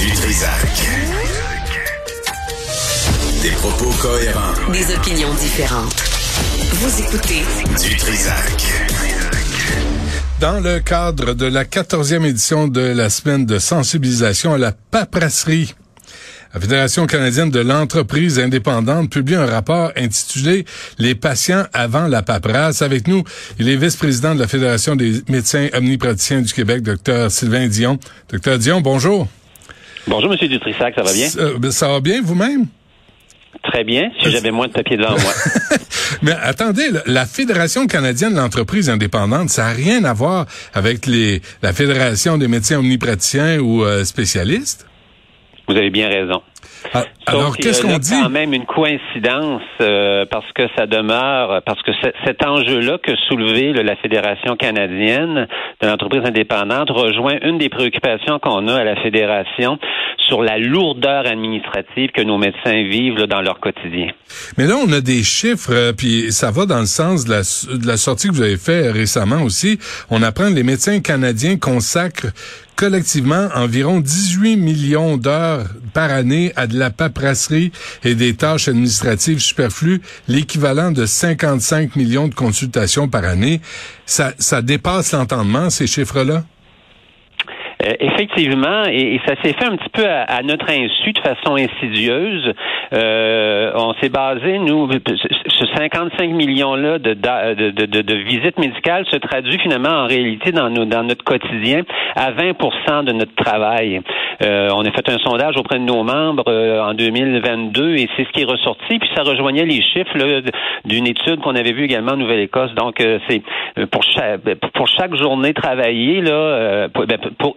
Du Trisac. Des propos cohérents. Des opinions différentes. Vous écoutez Du Trisac. Dans le cadre de la 14e édition de la semaine de sensibilisation à la paperasserie, la Fédération canadienne de l'entreprise indépendante publie un rapport intitulé Les patients avant la paperasse. Avec nous, il est vice-président de la Fédération des médecins omnipraticiens du Québec, Dr Sylvain Dion. Dr Dion, bonjour. Bonjour, Monsieur Dutrissac, ça va bien? Ça, ben, ça va bien vous-même? Très bien, si j'avais moins de papier devant moi. Mais attendez, la Fédération canadienne de l'entreprise indépendante, ça n'a rien à voir avec les, la Fédération des médecins omnipraticiens ou euh, spécialistes? Vous avez bien raison. Ah, alors, qu'est-ce qu'on dit? quand même une coïncidence euh, parce que ça demeure, parce que cet enjeu-là que soulevait la Fédération canadienne de l'entreprise indépendante rejoint une des préoccupations qu'on a à la Fédération sur la lourdeur administrative que nos médecins vivent dans leur quotidien. Mais là, on a des chiffres, euh, puis ça va dans le sens de la, de la sortie que vous avez fait récemment aussi. On apprend que les médecins canadiens consacrent collectivement environ 18 millions d'heures par année à de la paperasserie et des tâches administratives superflues, l'équivalent de 55 millions de consultations par année. Ça, ça dépasse l'entendement, ces chiffres-là? Euh, effectivement, et, ça s'est fait un petit peu à, notre insu, de façon insidieuse. Euh, on s'est basé, nous, ce 55 millions-là de, de, de, de, visites médicales se traduit finalement en réalité dans, nos, dans notre quotidien à 20% de notre travail. Euh, on a fait un sondage auprès de nos membres euh, en 2022 et c'est ce qui est ressorti. Puis ça rejoignait les chiffres d'une étude qu'on avait vue également en Nouvelle-Écosse. Donc euh, c'est pour chaque pour chaque journée travaillée là, ben, pour,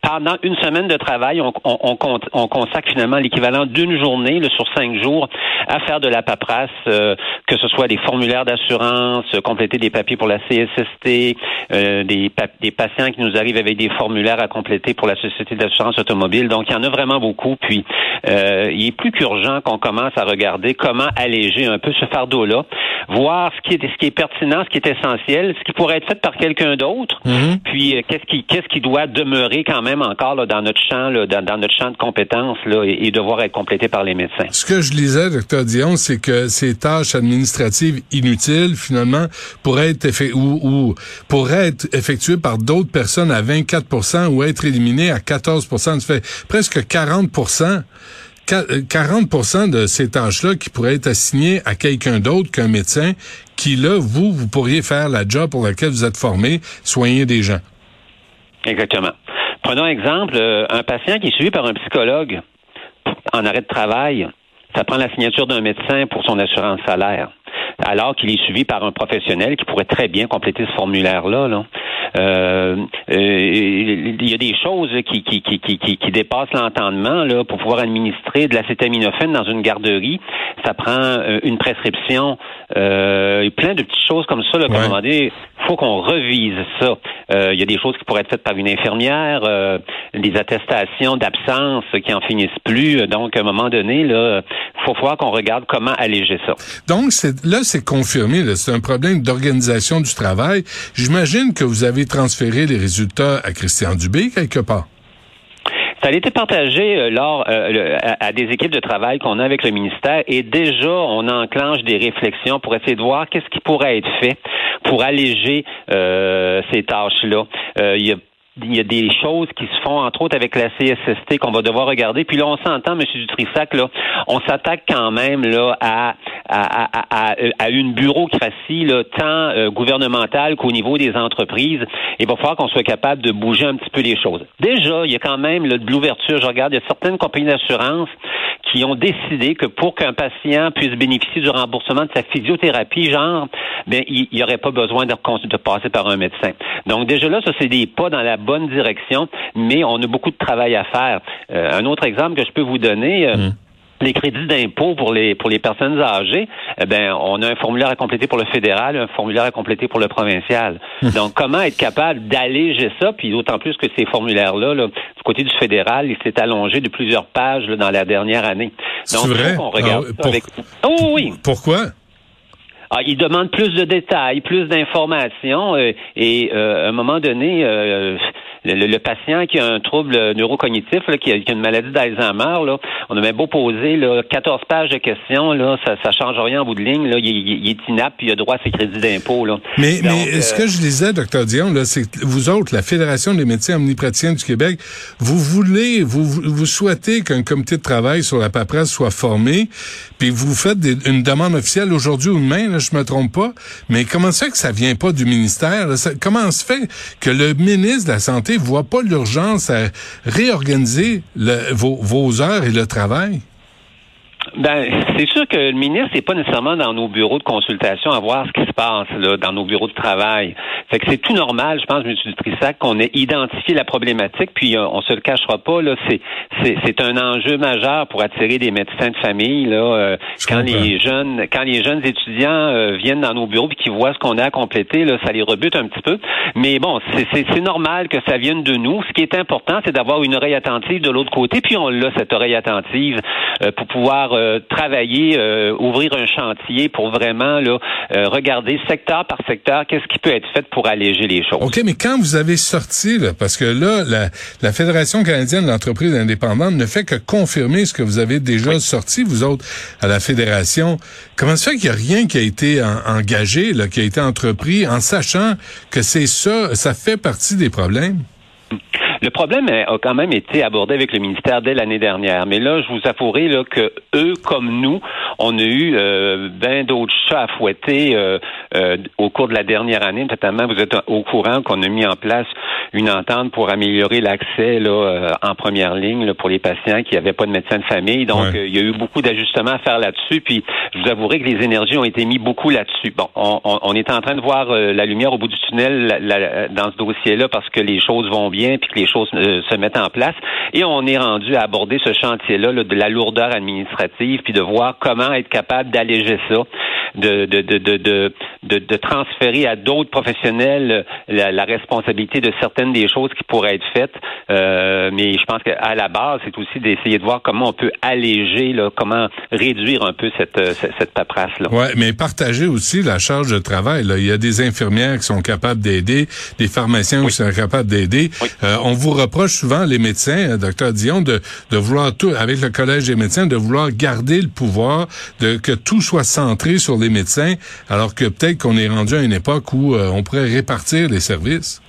pendant une semaine de travail, on, on, on consacre finalement l'équivalent d'une journée là, sur cinq jours à faire de la paperasse, que ce soit des formulaires d'assurance, compléter des papiers pour la CSST, des, des patients qui nous arrivent avec des formulaires à compléter pour la Société d'assurance automobile donc, il y en a vraiment beaucoup. Puis, euh, il est plus qu'urgent qu'on commence à regarder comment alléger un peu ce fardeau-là, voir ce qui est ce qui est pertinent, ce qui est essentiel, ce qui pourrait être fait par quelqu'un d'autre. Mhm. Puis, euh, qu'est-ce qui qu'est-ce qui doit demeurer quand même encore là, dans notre champ, là, dans, notre champ de compétences là, et, devoir être complété par les médecins. Ce que je lisais, docteur Dion, c'est que ces tâches administratives inutiles, finalement, pourraient être ou, ou pourraient être effectuées par d'autres personnes à 24 ou être éliminées à 14% du fait presque 40 40% euh, de ces tâches-là qui pourraient être assignées à quelqu'un d'autre qu'un médecin qui, là, vous, vous pourriez faire la job pour laquelle vous êtes formé, soigner des gens. Exactement. Prenons exemple, euh, un patient qui est suivi par un psychologue en arrêt de travail, ça prend la signature d'un médecin pour son assurance salaire, alors qu'il est suivi par un professionnel qui pourrait très bien compléter ce formulaire-là. Là. Euh, euh, il y a des choses qui, qui, qui, qui, qui dépassent l'entendement là pour pouvoir administrer de l'acétaminophène dans une garderie. Ça prend euh, une prescription, euh, plein de petites choses comme ça. Là, ouais. il faut qu'on revise ça. Il y a des choses qui pourraient être faites par une infirmière, des attestations d'absence qui en finissent plus. Donc, à un moment donné, là, faut voir qu'on regarde comment alléger ça. Donc, là, c'est confirmé. C'est un problème d'organisation du travail. J'imagine que vous avez transférer les résultats à Christian Dubé quelque part? Ça a été partagé euh, lors euh, à, des équipes de travail qu'on a avec le ministère et déjà on enclenche des réflexions pour essayer de voir qu'est-ce qui pourrait être fait pour alléger euh, ces tâches-là. il y a il y a des choses qui se font, entre autres avec la CSST, qu'on va devoir regarder. Puis là, on s'entend, M. Dutrissac, là, on s'attaque quand même là à, à, à, à, une bureaucratie là, tant euh, gouvernementale qu'au niveau des entreprises. Il va falloir qu'on soit capable de bouger un petit peu les choses. Déjà, il y a quand même là, de l'ouverture. Je regarde, il y a certaines compagnies d'assurance qui ont décidé que pour qu'un patient puisse bénéficier du remboursement de sa physiothérapie, genre, ben, il n'y aurait pas besoin de, de passer par un médecin. Donc déjà là, ça c'est des pas dans la bonne direction, mais on a beaucoup de travail à faire. Euh, un autre exemple que je peux vous donner. Euh, mmh les crédits d'impôt pour les pour les personnes âgées, eh ben on a un formulaire à compléter pour le fédéral, un formulaire à compléter pour le provincial. Mmh. Donc comment être capable d'alléger ça, puis d'autant plus que ces formulaires là, du côté du fédéral, il s'est allongé de plusieurs pages dans la dernière année. Donc vrai? on regarde ah, pour... avec Oh oui. Pourquoi? Ah, ils demandent plus de détails, plus d'informations, et à un moment donné, le, patient qui a un trouble neurocognitif, qui, a, une maladie d'Alzheimer, là, on a même beau poser là, 14 pages de questions, là, ça ne change rien en bout de ligne. Là, il, est inapte puis il a droit à ses crédits d'impôt. Mais, mais ce que je disais, docteur Dion, c'est que vous autres, la Fédération des médecins omnipraticiens du Québec, vous voulez, vous, vous souhaitez qu'un comité de travail sur la paperasse soit formé, puis vous faites une demande officielle aujourd'hui ou demain, là, je me trompe pas, mais comment ça fait que ça vient pas du ministère? comment se fait que le ministre de la Santé voit pas l'urgence à réorganiser vos, vos heures et le travail? Ben, c'est sûr que le ministre n'est pas nécessairement dans nos bureaux de consultation à voir ce qui se passe là, dans nos bureaux de travail. Fait que c'est tout normal, je pense, M. Dutrissac, qu'on ait identifié la problématique, puis euh, on se le cachera pas, là, c'est, c'est, un enjeu majeur pour attirer des médecins de famille, là, euh, quand les jeunes, quand les jeunes étudiants euh, viennent dans nos bureaux et qu'ils voient ce qu'on a à compléter, là, ça les rebute un petit peu. Mais bon, c'est, c'est normal que ça vienne de nous. Ce qui est important, c'est d'avoir une oreille attentive de l'autre côté, puis on l'a, cette oreille attentive, pour pouvoir travailler, ouvrir un chantier pour vraiment là, regarder secteur par secteur qu'est-ce qui peut être fait pour alléger les choses. OK, mais quand vous avez sorti, là, parce que là, la, la Fédération canadienne d'entreprises indépendantes ne fait que confirmer ce que vous avez déjà sorti, vous autres, à la Fédération. Comment ça fait qu'il n'y a rien qui a été engagé, là, qui a été entrepris, en sachant que c'est ça, ça fait partie des problèmes? Le problème a quand même été abordé avec le ministère dès l'année dernière. Mais là, je vous avouerai là, que eux, comme nous, on a eu euh, bien d'autres chats à fouetter euh, euh, au cours de la dernière année. Notamment, vous êtes au courant qu'on a mis en place une entente pour améliorer l'accès là euh, en première ligne là, pour les patients qui n'avaient pas de médecin de famille. Donc, euh, il y a eu beaucoup d'ajustements à faire là-dessus. Puis, je vous avouerai que les énergies ont été mis beaucoup là-dessus. Bon, on, on, est en train de voir euh, la lumière au bout du tunnel dans ce dossier-là parce que les choses vont bien puis que les choses se mettent en place. Et on est rendu à aborder ce chantier-là de la lourdeur administrative puis de voir comment être capable d'alléger ça de, de, de, de, de, de transférer à d'autres professionnels la, la, responsabilité de certaines des choses qui pourraient être faites. Euh, mais je pense qu'à la base, c'est aussi d'essayer de voir comment on peut alléger, là, comment réduire un peu cette, euh, cette, paperasse-là. Oui, mais partager aussi la charge de travail. Là. Il y a des infirmières qui sont capables d'aider, des pharmaciens qui sont capables d'aider. Euh, on vous reproche souvent, les médecins, docteur Dion, de, de vouloir tout, avec le Collège des médecins, de vouloir garder le pouvoir, de que tout soit centré sur les médecins, alors que peut-être qu'on est rendu à une époque où euh, on pourrait répartir les services.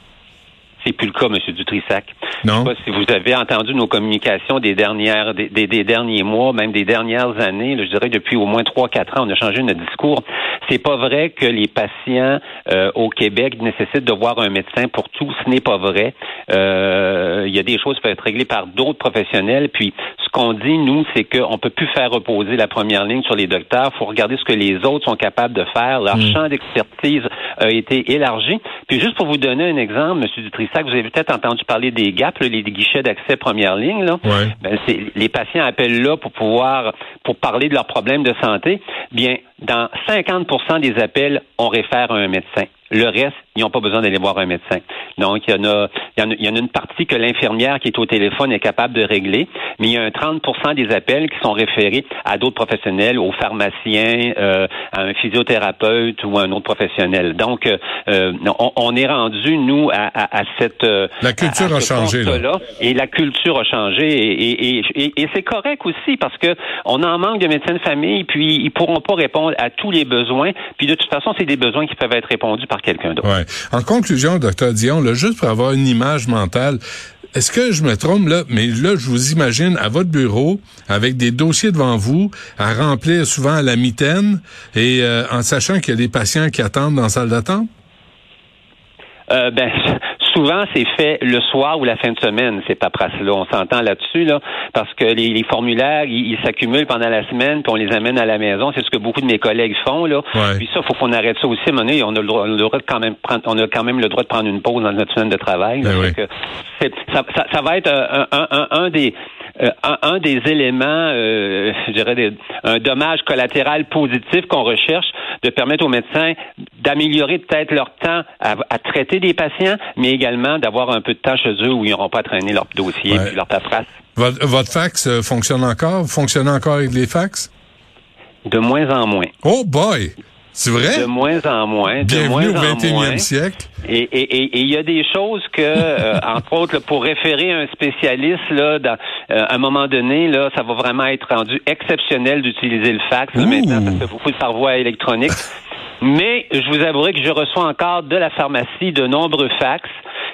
C'est plus le cas, M. Dutrissac. Non. Je sais pas si vous avez entendu nos communications des dernières, des, des, derniers mois, même des dernières années. je dirais depuis au moins trois, quatre ans, on a changé notre discours. C'est pas vrai que les patients euh, au Québec nécessitent de voir un médecin pour tout. Ce n'est pas vrai. Euh, il y a des choses qui peuvent être réglées par d'autres professionnels. Puis qu'on dit, nous, c'est qu'on peut plus faire reposer la première ligne sur les docteurs. Il faut regarder ce que les autres sont capables de faire. Leur hmm. champ d'expertise a été élargi. Puis juste pour vous donner un exemple, M. Dutrissac, vous avez peut-être entendu parler des GAP, les guichets d'accès première ligne. Là. Ben, les patients appellent là pour pouvoir pour parler de leurs problèmes de santé. Bien, dans 50% des appels, on réfère à un médecin. Le reste, ils n'ont pas besoin d'aller voir un médecin. Donc, il y en a, il y en a, une partie que l'infirmière qui est au téléphone est capable de régler, mais il y a un 30% des appels qui sont référés à d'autres professionnels, aux pharmaciens, euh, à un physiothérapeute ou à un autre professionnel. Donc, euh, euh, on, est rendu, nous, à, à, cette... la culture a changé. Là. Et la culture a changé. Et, et, et, c'est correct aussi parce que on en manque de médecins de famille, puis ils pourront pas répondre à tous les besoins. Puis de toute façon, c'est des besoins qui peuvent être répondus par quelqu'un d'autre. En conclusion, docteur Dion, là, juste pour avoir une image mentale, est-ce que je me trompe là? Mais là, je vous imagine à votre bureau, avec des dossiers devant vous, à remplir souvent à la mitaine, et euh, en sachant qu'il y a des patients qui attendent dans la salle d'attente? Euh, ben, souvent, c'est fait le soir ou la fin de semaine, ces paperasses-là. On s'entend là-dessus, là, parce que les, formulaires, ils s'accumulent pendant la semaine, puis on les amène à la maison. C'est ce que beaucoup de mes collègues font, là. Puis ça, faut qu'on arrête ça aussi. À un moment donné, on a le droit, de quand même prendre, on a quand même le droit de prendre une pause dans notre semaine de travail. Ben ça, ça, va être un, un, un des euh, un, des éléments, euh, je dirais, un dommage collatéral positif qu'on recherche, de permettre aux médecins d'améliorer peut-être leur temps à, traiter des patients, mais également d'avoir un peu de temps chez eux où ils n'auront pas à traîner leur dossier et leur paperasse. Votre, votre fax euh, fonctionne encore? Vous fonctionnez encore avec les fax? De moins en moins. Oh boy! C'est vrai? De moins en moins. Bienvenue de moins au en 21e moins. siècle. Et il et, et, y a des choses que, euh, entre autres, là, pour référer un spécialiste, là, dans, euh, à un moment donné, là, ça va vraiment être rendu exceptionnel d'utiliser le fax là, maintenant parce que vous pouvez par voie électronique. Mais je vous avouerai que je reçois encore de la pharmacie de nombreux fax.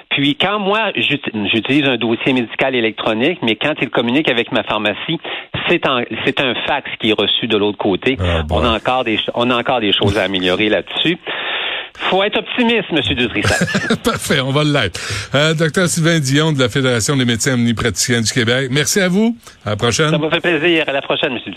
Puis quand moi, j'ut- j'utilise un dossier médical électronique, mais quand il communique avec ma pharmacie, c'est un fax qui est reçu de l'autre côté. Ah, bon. on, a encore des, on a encore des choses à améliorer là-dessus. Faut être optimiste, M. Dutrissac. Parfait, on va l'être. Euh, Docteur Sylvain Dion de la Fédération des médecins omnipraticiens du Québec. Merci à vous. À la prochaine. Ça m'a fait plaisir. À la prochaine, M.